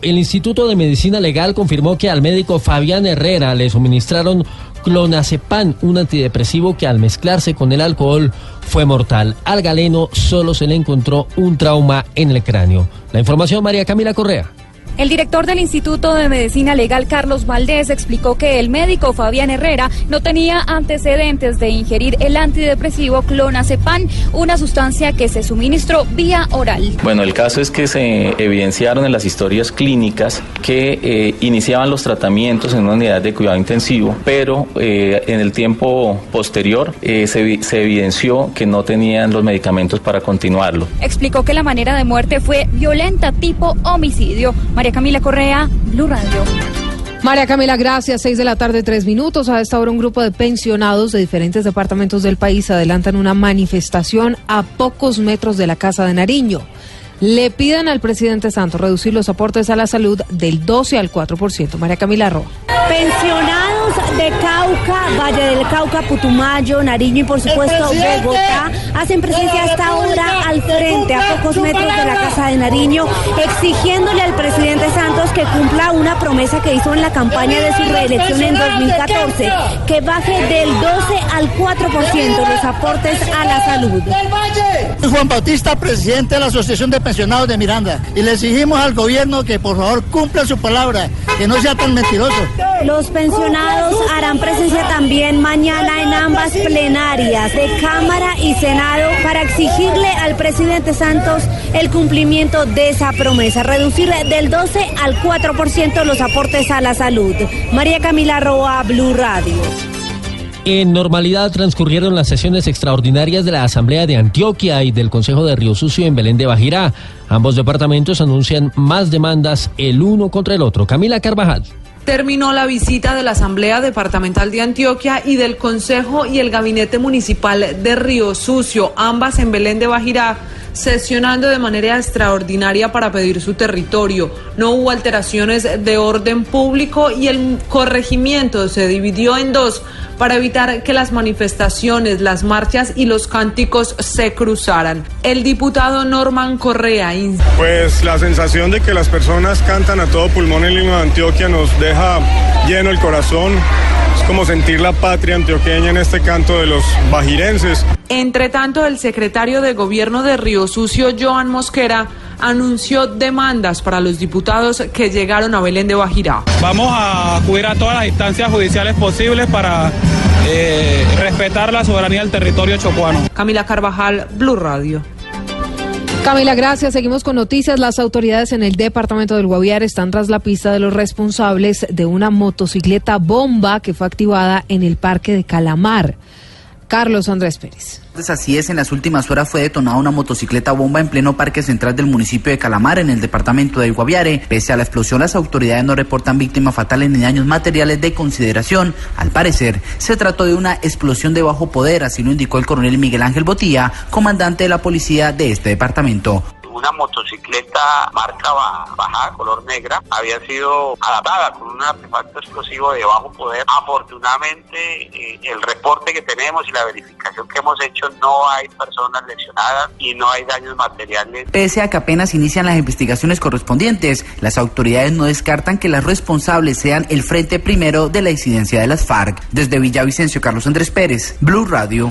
El Instituto de Medicina Legal confirmó que al médico Fabián Herrera le suministraron clonazepam, un antidepresivo que al mezclarse con el alcohol fue mortal. Al galeno solo se le encontró un trauma en el cráneo. La información María Camila Correa. El director del Instituto de Medicina Legal, Carlos Valdés, explicó que el médico Fabián Herrera no tenía antecedentes de ingerir el antidepresivo clonazepam, una sustancia que se suministró vía oral. Bueno, el caso es que se evidenciaron en las historias clínicas que eh, iniciaban los tratamientos en una unidad de cuidado intensivo, pero eh, en el tiempo posterior eh, se, se evidenció que no tenían los medicamentos para continuarlo. Explicó que la manera de muerte fue violenta tipo homicidio. María Camila Correa, Blue Radio. María Camila, gracias. Seis de la tarde, tres minutos. A esta hora un grupo de pensionados de diferentes departamentos del país adelantan una manifestación a pocos metros de la Casa de Nariño. Le piden al presidente Santos reducir los aportes a la salud del 12 al 4%. María Camila Roa. Pensionados de Cauca, Valle del Cauca, Putumayo, Nariño y por supuesto Bogotá hacen presencia hasta ahora al frente, a pocos metros de la Casa de Nariño, exigiéndole al presidente Santos que cumpla una promesa que hizo en la campaña de su reelección en 2014, que baje del 12 al 4% los aportes a la salud. Juan Bautista, presidente de la Asociación de Pensionados de Miranda, y le exigimos al gobierno que por favor cumpla su palabra, que no sea tan mentiroso. Los pensionados harán presencia también mañana en ambas plenarias de Cámara y Senado para exigirle al presidente Santos el cumplimiento de esa promesa, reducir del 12 al 4% los aportes a la salud. María Camila Roa, Blue Radio. En normalidad transcurrieron las sesiones extraordinarias de la Asamblea de Antioquia y del Consejo de Río Sucio en Belén de Bajirá. Ambos departamentos anuncian más demandas el uno contra el otro. Camila Carvajal terminó la visita de la Asamblea Departamental de Antioquia y del Consejo y el Gabinete Municipal de Río Sucio, ambas en Belén de Bajirá, sesionando de manera extraordinaria para pedir su territorio. No hubo alteraciones de orden público y el corregimiento se dividió en dos para evitar que las manifestaciones, las marchas y los cánticos se cruzaran. El diputado Norman Correa. Pues la sensación de que las personas cantan a todo pulmón el himno de Antioquia nos deja lleno el corazón. Como sentir la patria antioqueña en este canto de los bajirenses. Entre tanto, el secretario de Gobierno de Río Sucio, Joan Mosquera, anunció demandas para los diputados que llegaron a Belén de Bajirá. Vamos a acudir a todas las instancias judiciales posibles para eh, respetar la soberanía del territorio chocuano. Camila Carvajal, Blue Radio. Camila, gracias. Seguimos con noticias. Las autoridades en el departamento del Guaviare están tras la pista de los responsables de una motocicleta bomba que fue activada en el parque de Calamar. Carlos Andrés Pérez. Así es, en las últimas horas fue detonada una motocicleta bomba en pleno parque central del municipio de Calamar, en el departamento del Guaviare. Pese a la explosión, las autoridades no reportan víctimas fatales ni daños materiales de consideración. Al parecer, se trató de una explosión de bajo poder, así lo indicó el coronel Miguel Ángel Botía, comandante de la policía de este departamento una motocicleta marca baja, color negra, había sido adaptada con un artefacto explosivo de bajo poder. Afortunadamente, eh, el reporte que tenemos y la verificación que hemos hecho, no hay personas lesionadas y no hay daños materiales. Pese a que apenas inician las investigaciones correspondientes, las autoridades no descartan que las responsables sean el frente primero de la incidencia de las FARC. Desde Villavicencio, Carlos Andrés Pérez, Blue Radio.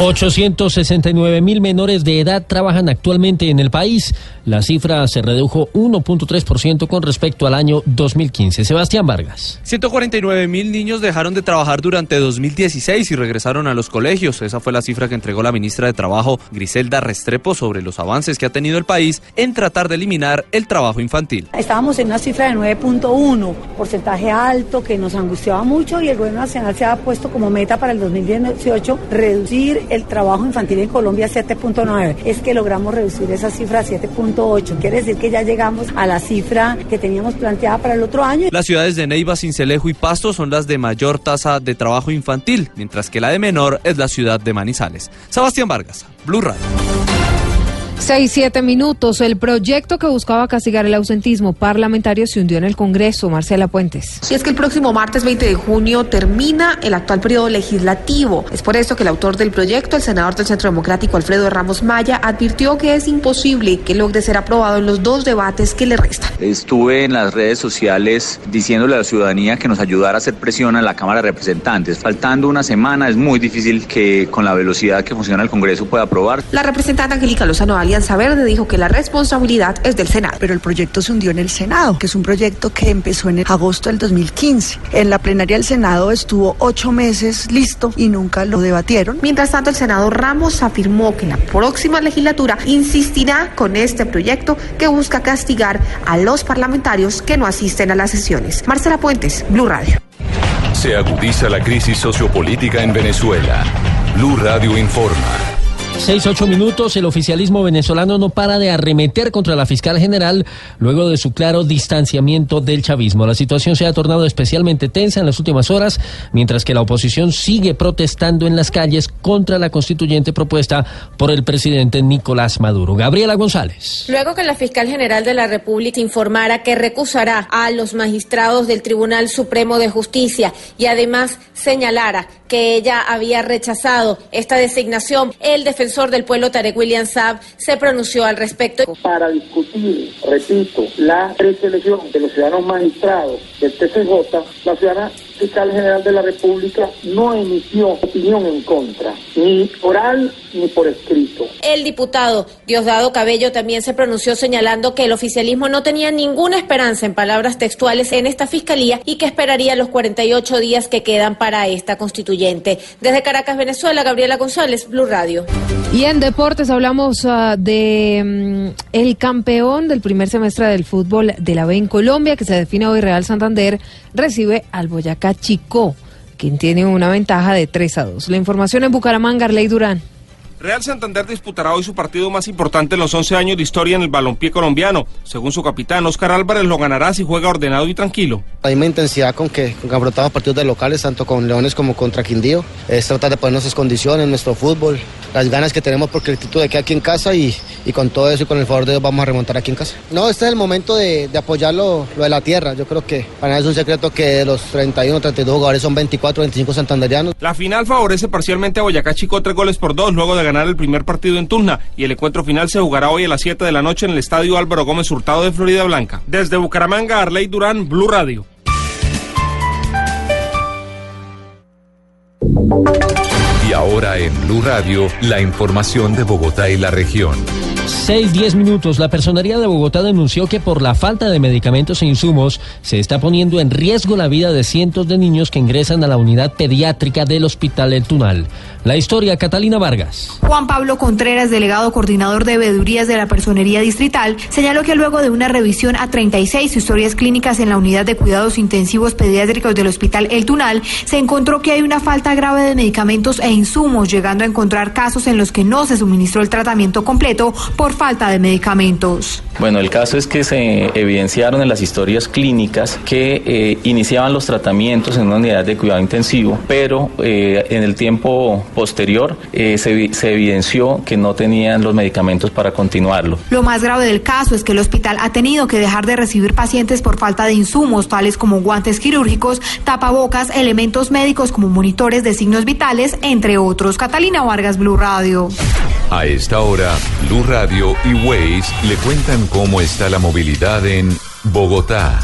869 mil menores de edad trabajan actualmente en el país. La cifra se redujo 1.3% con respecto al año 2015. Sebastián Vargas. 149 mil niños dejaron de trabajar durante 2016 y regresaron a los colegios. Esa fue la cifra que entregó la ministra de Trabajo, Griselda Restrepo, sobre los avances que ha tenido el país en tratar de eliminar el trabajo infantil. Estábamos en una cifra de 9.1, porcentaje alto que nos angustiaba mucho y el gobierno nacional se ha puesto como meta para el 2018 reducir el trabajo infantil en Colombia 7.9. Es que logramos reducir esa cifra a 7.8. Quiere decir que ya llegamos a la cifra que teníamos planteada para el otro año. Las ciudades de Neiva, Cincelejo y Pasto son las de mayor tasa de trabajo infantil, mientras que la de menor es la ciudad de Manizales. Sebastián Vargas, Blue Radio. Seis, siete minutos. El proyecto que buscaba castigar el ausentismo parlamentario se hundió en el Congreso. Marcela Puentes. Y es que el próximo martes 20 de junio termina el actual periodo legislativo. Es por esto que el autor del proyecto, el senador del Centro Democrático Alfredo Ramos Maya, advirtió que es imposible que logre ser aprobado en los dos debates que le restan. Estuve en las redes sociales diciéndole a la ciudadanía que nos ayudara a hacer presión a la Cámara de Representantes. Faltando una semana es muy difícil que con la velocidad que funciona el Congreso pueda aprobar. La representante Angélica Lozano Alianza Verde dijo que la responsabilidad es del Senado. Pero el proyecto se hundió en el Senado, que es un proyecto que empezó en agosto del 2015. En la plenaria del Senado estuvo ocho meses listo y nunca lo debatieron. Mientras tanto, el senador Ramos afirmó que la próxima legislatura insistirá con este proyecto que busca castigar a los parlamentarios que no asisten a las sesiones. Marcela Puentes, Blue Radio. Se agudiza la crisis sociopolítica en Venezuela. Blue Radio informa. Seis, ocho minutos, el oficialismo venezolano no para de arremeter contra la fiscal general luego de su claro distanciamiento del chavismo. La situación se ha tornado especialmente tensa en las últimas horas, mientras que la oposición sigue protestando en las calles contra la constituyente propuesta por el presidente Nicolás Maduro. Gabriela González. Luego que la fiscal general de la República informara que recusará a los magistrados del Tribunal Supremo de Justicia y además señalara que ella había rechazado esta designación, el defensor del pueblo Tarek William Saab se pronunció al respecto. Para discutir, repito, la preselección de los ciudadanos magistrados del TCJ, la ciudadana fiscal general de la República no emitió opinión en contra, ni oral ni por escrito. El diputado Diosdado Cabello también se pronunció señalando que el oficialismo no tenía ninguna esperanza en palabras textuales en esta fiscalía y que esperaría los 48 días que quedan para esta constituyente. Desde Caracas, Venezuela, Gabriela González, Blue Radio. Y en deportes hablamos uh, de um, el campeón del primer semestre del fútbol de la B en Colombia, que se define hoy Real Santander, recibe al Boyacá Chico, quien tiene una ventaja de 3 a 2. La información en Bucaramanga, Arley Durán. Real Santander disputará hoy su partido más importante en los 11 años de historia en el balompié colombiano. Según su capitán, Oscar Álvarez lo ganará si juega ordenado y tranquilo. La misma intensidad con que, con que afrontamos partidos de locales, tanto con Leones como contra Quindío. Es tratar de ponernos sus condiciones, nuestro fútbol, las ganas que tenemos porque el título de que aquí en casa y, y, con todo eso y con el favor de Dios vamos a remontar aquí en casa. No, este es el momento de, de apoyar lo, lo, de la tierra. Yo creo que para nada es un secreto que de los 31, 32 jugadores son 24, 25 santanderianos. La final favorece parcialmente a Boyacá Chico tres goles por dos luego de ganar el primer partido en Tuzna y el encuentro final se jugará hoy a las 7 de la noche en el Estadio Álvaro Gómez Hurtado de Florida Blanca. Desde Bucaramanga, Arley Durán, Blue Radio. Y ahora en Blue Radio, la información de Bogotá y la región. 6, 10 minutos. La Personería de Bogotá denunció que por la falta de medicamentos e insumos se está poniendo en riesgo la vida de cientos de niños que ingresan a la unidad pediátrica del Hospital El Tunal. La historia, Catalina Vargas. Juan Pablo Contreras, delegado coordinador de veedurías de la Personería Distrital, señaló que luego de una revisión a 36 historias clínicas en la unidad de cuidados intensivos pediátricos del Hospital El Tunal, se encontró que hay una falta grave de medicamentos e insumos, llegando a encontrar casos en los que no se suministró el tratamiento completo por falta de medicamentos. Bueno, el caso es que se evidenciaron en las historias clínicas que eh, iniciaban los tratamientos en una unidad de cuidado intensivo, pero eh, en el tiempo posterior eh, se, se, evidenció que no tenían los medicamentos para continuarlo. Lo más grave del caso es que el hospital ha tenido que dejar de recibir pacientes por falta de insumos, tales como guantes quirúrgicos, tapabocas, elementos médicos como monitores de signos vitales, entre otros. Catalina Vargas, Blue Radio. A esta hora, Blue Radio y Waze le cuentan cómo está la movilidad en Bogotá.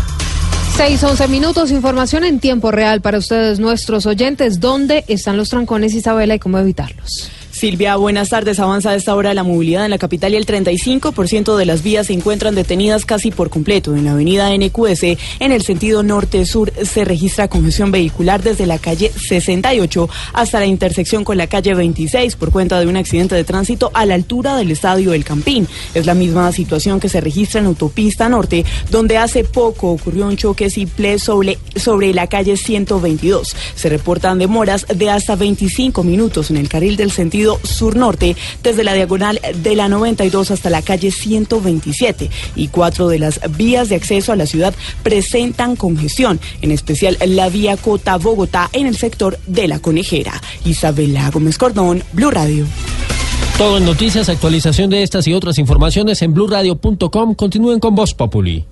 6, 11 minutos, información en tiempo real para ustedes, nuestros oyentes. ¿Dónde están los trancones, Isabela, y cómo evitarlos? Silvia, buenas tardes. Avanza a esta hora la movilidad en la capital y el 35% de las vías se encuentran detenidas casi por completo. En la avenida NQS, en el sentido norte-sur, se registra congestión vehicular desde la calle 68 hasta la intersección con la calle 26 por cuenta de un accidente de tránsito a la altura del estadio del Campín. Es la misma situación que se registra en autopista norte, donde hace poco ocurrió un choque simple sobre, sobre la calle 122. Se reportan demoras de hasta 25 minutos en el carril del sur-norte, desde la diagonal de la 92 hasta la calle 127. Y cuatro de las vías de acceso a la ciudad presentan congestión, en especial la vía Cota-Bogotá en el sector de la Conejera. Isabela Gómez Cordón, Blue Radio. Todo en noticias, actualización de estas y otras informaciones en blurradio.com. Continúen con Voz Populi.